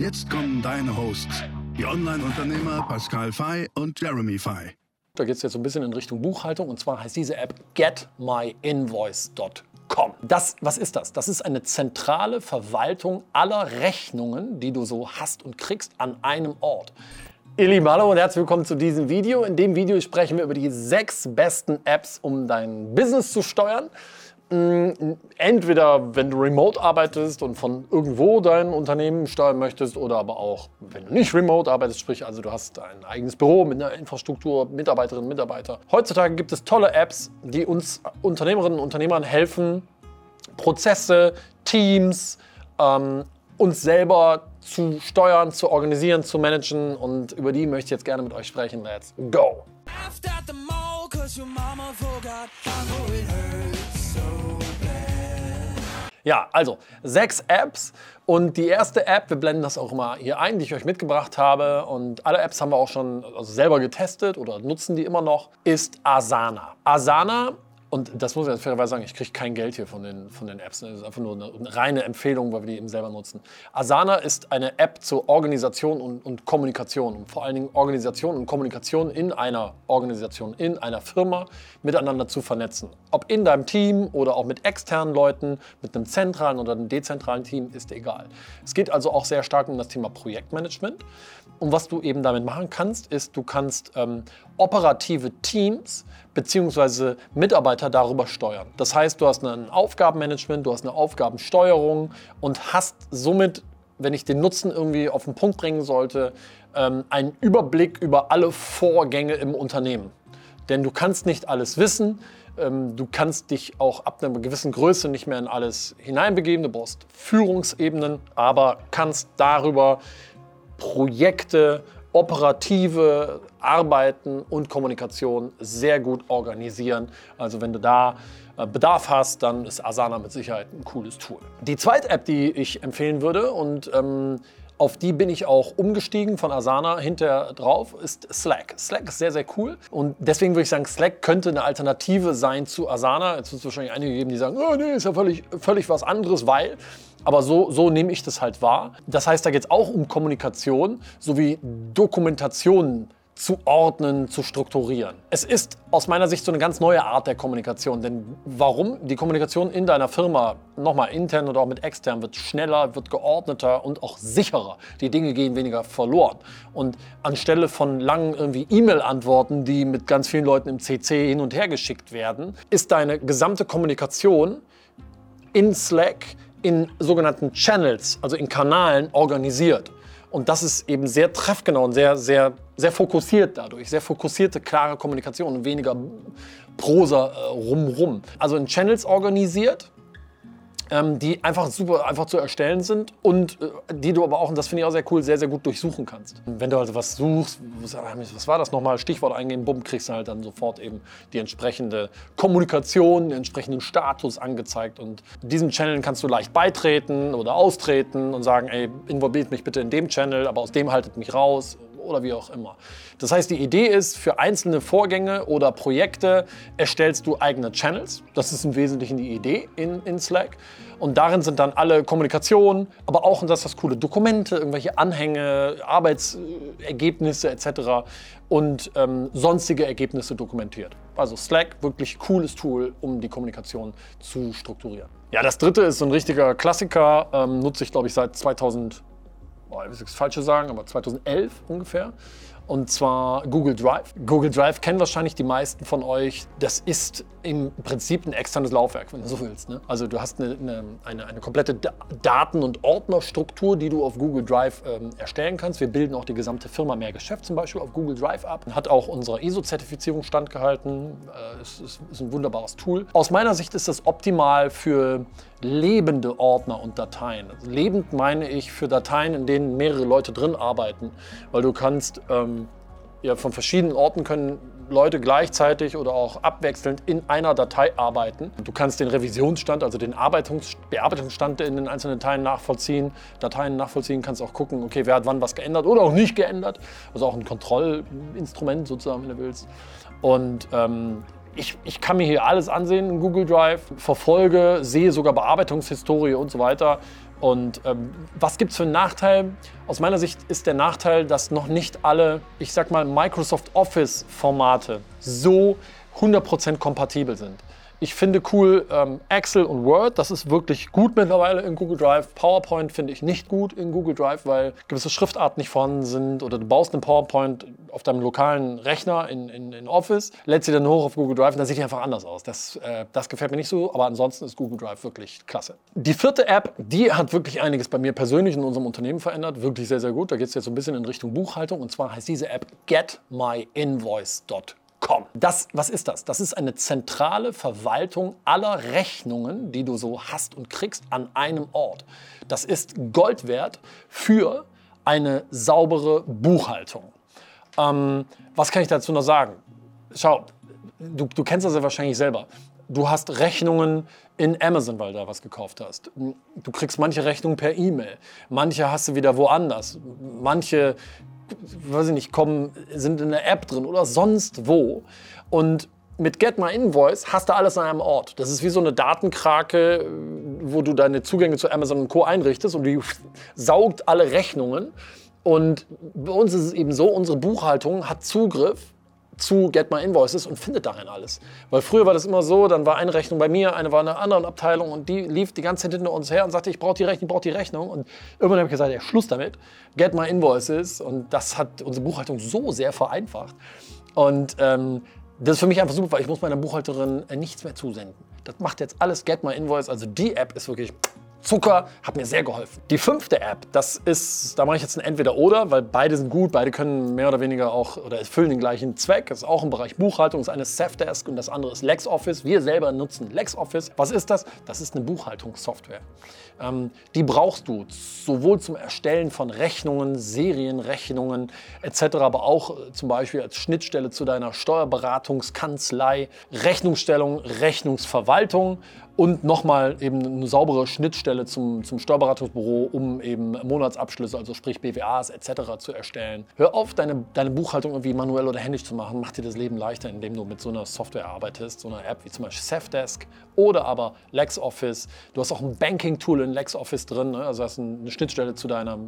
Jetzt kommen deine Hosts, die Online-Unternehmer Pascal Fay und Jeremy Fay. Da geht es jetzt so ein bisschen in Richtung Buchhaltung und zwar heißt diese App getmyinvoice.com. Das, was ist das? Das ist eine zentrale Verwaltung aller Rechnungen, die du so hast und kriegst an einem Ort. Ihr Lieben, hallo und herzlich willkommen zu diesem Video. In dem Video sprechen wir über die sechs besten Apps, um dein Business zu steuern. Mm, entweder wenn du remote arbeitest und von irgendwo dein Unternehmen steuern möchtest oder aber auch wenn du nicht remote arbeitest, sprich also du hast ein eigenes Büro mit einer Infrastruktur, Mitarbeiterinnen, Mitarbeiter. Heutzutage gibt es tolle Apps, die uns Unternehmerinnen und Unternehmern helfen, Prozesse, Teams, ähm, uns selber zu steuern, zu organisieren, zu managen und über die möchte ich jetzt gerne mit euch sprechen. Let's go! Ja, also sechs Apps und die erste App, wir blenden das auch immer hier ein, die ich euch mitgebracht habe und alle Apps haben wir auch schon also selber getestet oder nutzen die immer noch, ist Asana. Asana und das muss ich jetzt fairerweise sagen, ich kriege kein Geld hier von den, von den Apps. Das ist einfach nur eine, eine, reine Empfehlung, weil wir die eben selber nutzen. Asana ist eine App zur Organisation und, und Kommunikation. Und vor allen Dingen Organisation und Kommunikation in einer Organisation, in einer Firma miteinander zu vernetzen. Ob in deinem Team oder auch mit externen Leuten, mit einem zentralen oder einem dezentralen Team, ist egal. Es geht also auch sehr stark um das Thema Projektmanagement. Und was du eben damit machen kannst, ist, du kannst ähm, operative Teams bzw. Mitarbeiter darüber steuern. Das heißt, du hast ein Aufgabenmanagement, du hast eine Aufgabensteuerung und hast somit, wenn ich den Nutzen irgendwie auf den Punkt bringen sollte, ähm, einen Überblick über alle Vorgänge im Unternehmen. Denn du kannst nicht alles wissen. Ähm, du kannst dich auch ab einer gewissen Größe nicht mehr in alles hineinbegeben. Du brauchst Führungsebenen, aber kannst darüber Projekte, operative Arbeiten und Kommunikation sehr gut organisieren. Also wenn du da äh, Bedarf hast, dann ist Asana mit Sicherheit ein cooles Tool. Die zweite App, die ich empfehlen würde und ähm, auf die bin ich auch umgestiegen von Asana hinterher drauf, ist Slack. Slack ist sehr, sehr cool. Und deswegen würde ich sagen, Slack könnte eine Alternative sein zu Asana. Jetzt wird es wahrscheinlich einige geben, die sagen, oh nee, ist ja völlig, völlig was anderes, weil. Aber so, so nehme ich das halt wahr. Das heißt, da geht es auch um Kommunikation sowie Dokumentation zu ordnen, zu strukturieren. Es ist aus meiner Sicht so eine ganz neue Art der Kommunikation. Denn warum? Die Kommunikation in deiner Firma, nochmal intern oder auch mit extern, wird schneller, wird geordneter und auch sicherer. Die Dinge gehen weniger verloren. Und anstelle von langen irgendwie E-Mail-Antworten, die mit ganz vielen Leuten im CC hin und her geschickt werden, ist deine gesamte Kommunikation in Slack in sogenannten Channels, also in Kanalen organisiert. Und das ist eben sehr treffgenau und sehr, sehr, sehr fokussiert dadurch. Sehr fokussierte, klare Kommunikation und weniger Prosa äh, rumrum. Also in Channels organisiert ähm, die einfach super einfach zu erstellen sind und äh, die du aber auch, und das finde ich auch sehr cool, sehr, sehr gut durchsuchen kannst. Wenn du also was suchst, was war das nochmal, Stichwort eingeben, bumm, kriegst du halt dann sofort eben die entsprechende Kommunikation, den entsprechenden Status angezeigt und diesen Channel kannst du leicht beitreten oder austreten und sagen, ey, involviert mich bitte in dem Channel, aber aus dem haltet mich raus oder wie auch immer. Das heißt, die Idee ist, für einzelne Vorgänge oder Projekte erstellst du eigene Channels. Das ist im Wesentlichen die Idee in, in Slack. Und darin sind dann alle Kommunikationen, aber auch, und das ist das Coole, Dokumente, irgendwelche Anhänge, Arbeitsergebnisse etc. und ähm, sonstige Ergebnisse dokumentiert. Also Slack, wirklich cooles Tool, um die Kommunikation zu strukturieren. Ja, das dritte ist so ein richtiger Klassiker, ähm, nutze ich glaube ich seit 2000 boah, ich will nichts Falsches sagen, aber 2011 ungefähr. Und zwar Google Drive. Google Drive kennen wahrscheinlich die meisten von euch. Das ist im Prinzip ein externes Laufwerk, wenn du so willst. Ne? Also du hast eine, eine, eine, eine komplette Daten- und Ordnerstruktur, die du auf Google Drive ähm, erstellen kannst. Wir bilden auch die gesamte Firma Mehr Geschäft zum Beispiel auf Google Drive ab. Hat auch unserer ISO-Zertifizierung standgehalten. Äh, ist, ist, ist ein wunderbares Tool. Aus meiner Sicht ist das optimal für lebende Ordner und Dateien. Also lebend meine ich für Dateien, in denen mehrere Leute drin arbeiten, weil du kannst ähm, ja, von verschiedenen Orten können Leute gleichzeitig oder auch abwechselnd in einer Datei arbeiten. Du kannst den Revisionsstand, also den Arbeitungs Bearbeitungsstand in den einzelnen Dateien nachvollziehen. Dateien nachvollziehen, kannst auch gucken, okay, wer hat wann was geändert oder auch nicht geändert. Also auch ein Kontrollinstrument sozusagen, wenn du willst. Und ähm, ich, ich, kann mir hier alles ansehen in Google Drive, verfolge, sehe sogar Bearbeitungshistorie und so weiter. Und ähm, was gibt es für einen Nachteil? Aus meiner Sicht ist der Nachteil, dass noch nicht alle, ich sag mal, Microsoft Office-Formate so 100% kompatibel sind. Ich finde cool ähm, Excel und Word, das ist wirklich gut mittlerweile in Google Drive. PowerPoint finde ich nicht gut in Google Drive, weil gewisse Schriftarten nicht vorhanden sind oder du baust einen PowerPoint auf deinem lokalen Rechner in, in, in Office, lädst sie dann hoch auf Google Drive und dann sieht die einfach anders aus. Das, äh, das gefällt mir nicht so, aber ansonsten ist Google Drive wirklich klasse. Die vierte App, die hat wirklich einiges bei mir persönlich in unserem Unternehmen verändert, wirklich sehr, sehr gut. Da geht es jetzt so ein bisschen in Richtung Buchhaltung und zwar heißt diese App getmyinvoice.com com. Das, was ist das? Das ist eine zentrale Verwaltung aller Rechnungen, die du so hast und kriegst an einem Ort. Das ist Gold wert für eine saubere Buchhaltung. Ähm, was kann ich dazu noch sagen? Schau, du, du kennst das ja wahrscheinlich selber. Du hast Rechnungen in Amazon, weil du da was gekauft hast. Du kriegst manche Rechnungen per E-Mail. Manche hast du wieder woanders. Manche weiß ich nicht, kommen, sind in der App drin oder sonst wo. Und mit Get My Invoice hast du alles an einem Ort. Das ist wie so eine Datenkrake, wo du deine Zugänge zu Amazon und Co. einrichtest und die saugt alle Rechnungen. Und bei uns ist es eben so, unsere Buchhaltung hat Zugriff zu Get My Invoices und findet darin alles. Weil früher war das immer so, dann war eine Rechnung bei mir, eine war in einer anderen Abteilung und die lief die ganze Zeit hinter uns her und sagte, ich brauche die Rechnung, ich brauche die Rechnung. Und irgendwann habe ich gesagt, ja, Schluss damit, Get My Invoices. Und das hat unsere Buchhaltung so sehr vereinfacht. Und ähm, das ist für mich einfach super, weil ich muss meiner Buchhalterin äh, nichts mehr zusenden. Das macht jetzt alles Get My Invoice. Also die App ist wirklich Zucker hat mir sehr geholfen. Die fünfte App, das ist, da mache ich jetzt ein Entweder-Oder, weil beide sind gut, beide können mehr oder weniger auch oder erfüllen den gleichen Zweck. Das ist auch im Bereich Buchhaltung. Das eine ist Safdesk und das andere ist LexOffice. Wir selber nutzen LexOffice. Was ist das? Das ist eine Buchhaltungssoftware. Ähm, die brauchst du sowohl zum Erstellen von Rechnungen, Serienrechnungen etc., aber auch äh, zum Beispiel als Schnittstelle zu deiner Steuerberatungskanzlei, Rechnungsstellung, Rechnungsverwaltung und nochmal eben eine saubere Schnittstelle zum, zum Steuerberatungsbüro, um eben Monatsabschlüsse, also sprich BWAs etc. zu erstellen. Hör auf, deine, deine Buchhaltung irgendwie manuell oder händisch zu machen. Mach dir das Leben leichter, indem du mit so einer Software arbeitest, so einer App wie zum Beispiel Safdesk oder aber LexOffice. Du hast auch ein Banking-Tool in LexOffice drin, ne? also hast eine Schnittstelle zu deiner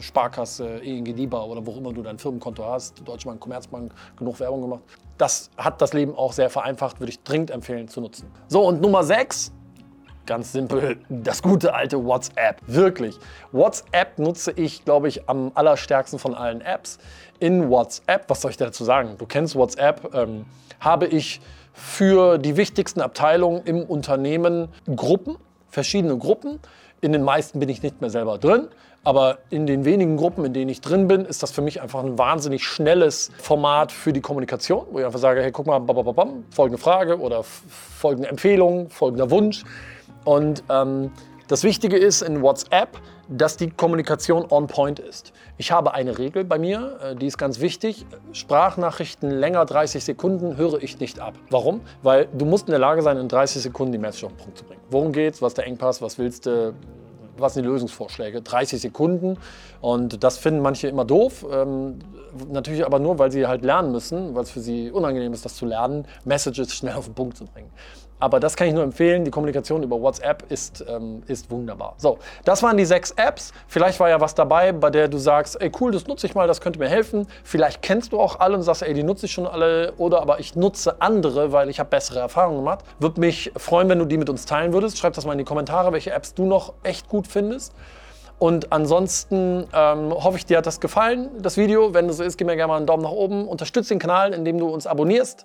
Sparkasse, ING DIBA oder wo immer du dein Firmenkonto hast, Deutsche Bank, Commerzbank, genug Werbung gemacht. Das hat das Leben auch sehr vereinfacht, würde ich dringend empfehlen zu nutzen. So, und Nummer 6, Ganz simpel, das gute alte WhatsApp. Wirklich. WhatsApp nutze ich, glaube ich, am allerstärksten von allen Apps. In WhatsApp, was soll ich dazu sagen? Du kennst WhatsApp, ähm, habe ich für die wichtigsten Abteilungen im Unternehmen Gruppen, verschiedene Gruppen. In den meisten bin ich nicht mehr selber drin. Aber in den wenigen Gruppen, in denen ich drin bin, ist das für mich einfach ein wahnsinnig schnelles Format für die Kommunikation, wo ich einfach sage, hey, guck mal, babababam, folgende Frage oder folgende Empfehlung, folgender Wunsch. Und ähm, das Wichtige ist in WhatsApp, dass die Kommunikation on point ist. Ich habe eine Regel bei mir, äh, die ist ganz wichtig. Sprachnachrichten länger 30 Sekunden höre ich nicht ab. Warum? Weil du musst in der Lage sein, in 30 Sekunden die Message auf den Punkt zu bringen. Worum geht's? Was ist der Engpass? Was willst du? Was sind die Lösungsvorschläge? 30 Sekunden. Und das finden manche immer doof. Ähm, natürlich aber nur, weil sie halt lernen müssen, weil es für sie unangenehm ist, das zu lernen, Messages schnell auf den Punkt zu bringen. Aber das kann ich nur empfehlen. Die Kommunikation über WhatsApp ist, ähm, ist wunderbar. So, das waren die sechs Apps. Vielleicht war ja was dabei, bei der du sagst, ey cool, das nutze ich mal, das könnte mir helfen. Vielleicht kennst du auch alle und sagst, ey, die nutze ich schon alle. Oder aber ich nutze andere, weil ich habe bessere Erfahrungen gemacht. Würde mich freuen, wenn du die mit uns teilen würdest. Schreib das mal in die Kommentare, welche Apps du noch echt gut findest. Und ansonsten ähm, hoffe ich, dir hat das gefallen, das Video. Wenn das so ist, gib mir gerne mal einen Daumen nach oben. Unterstütze den Kanal, indem du uns abonnierst.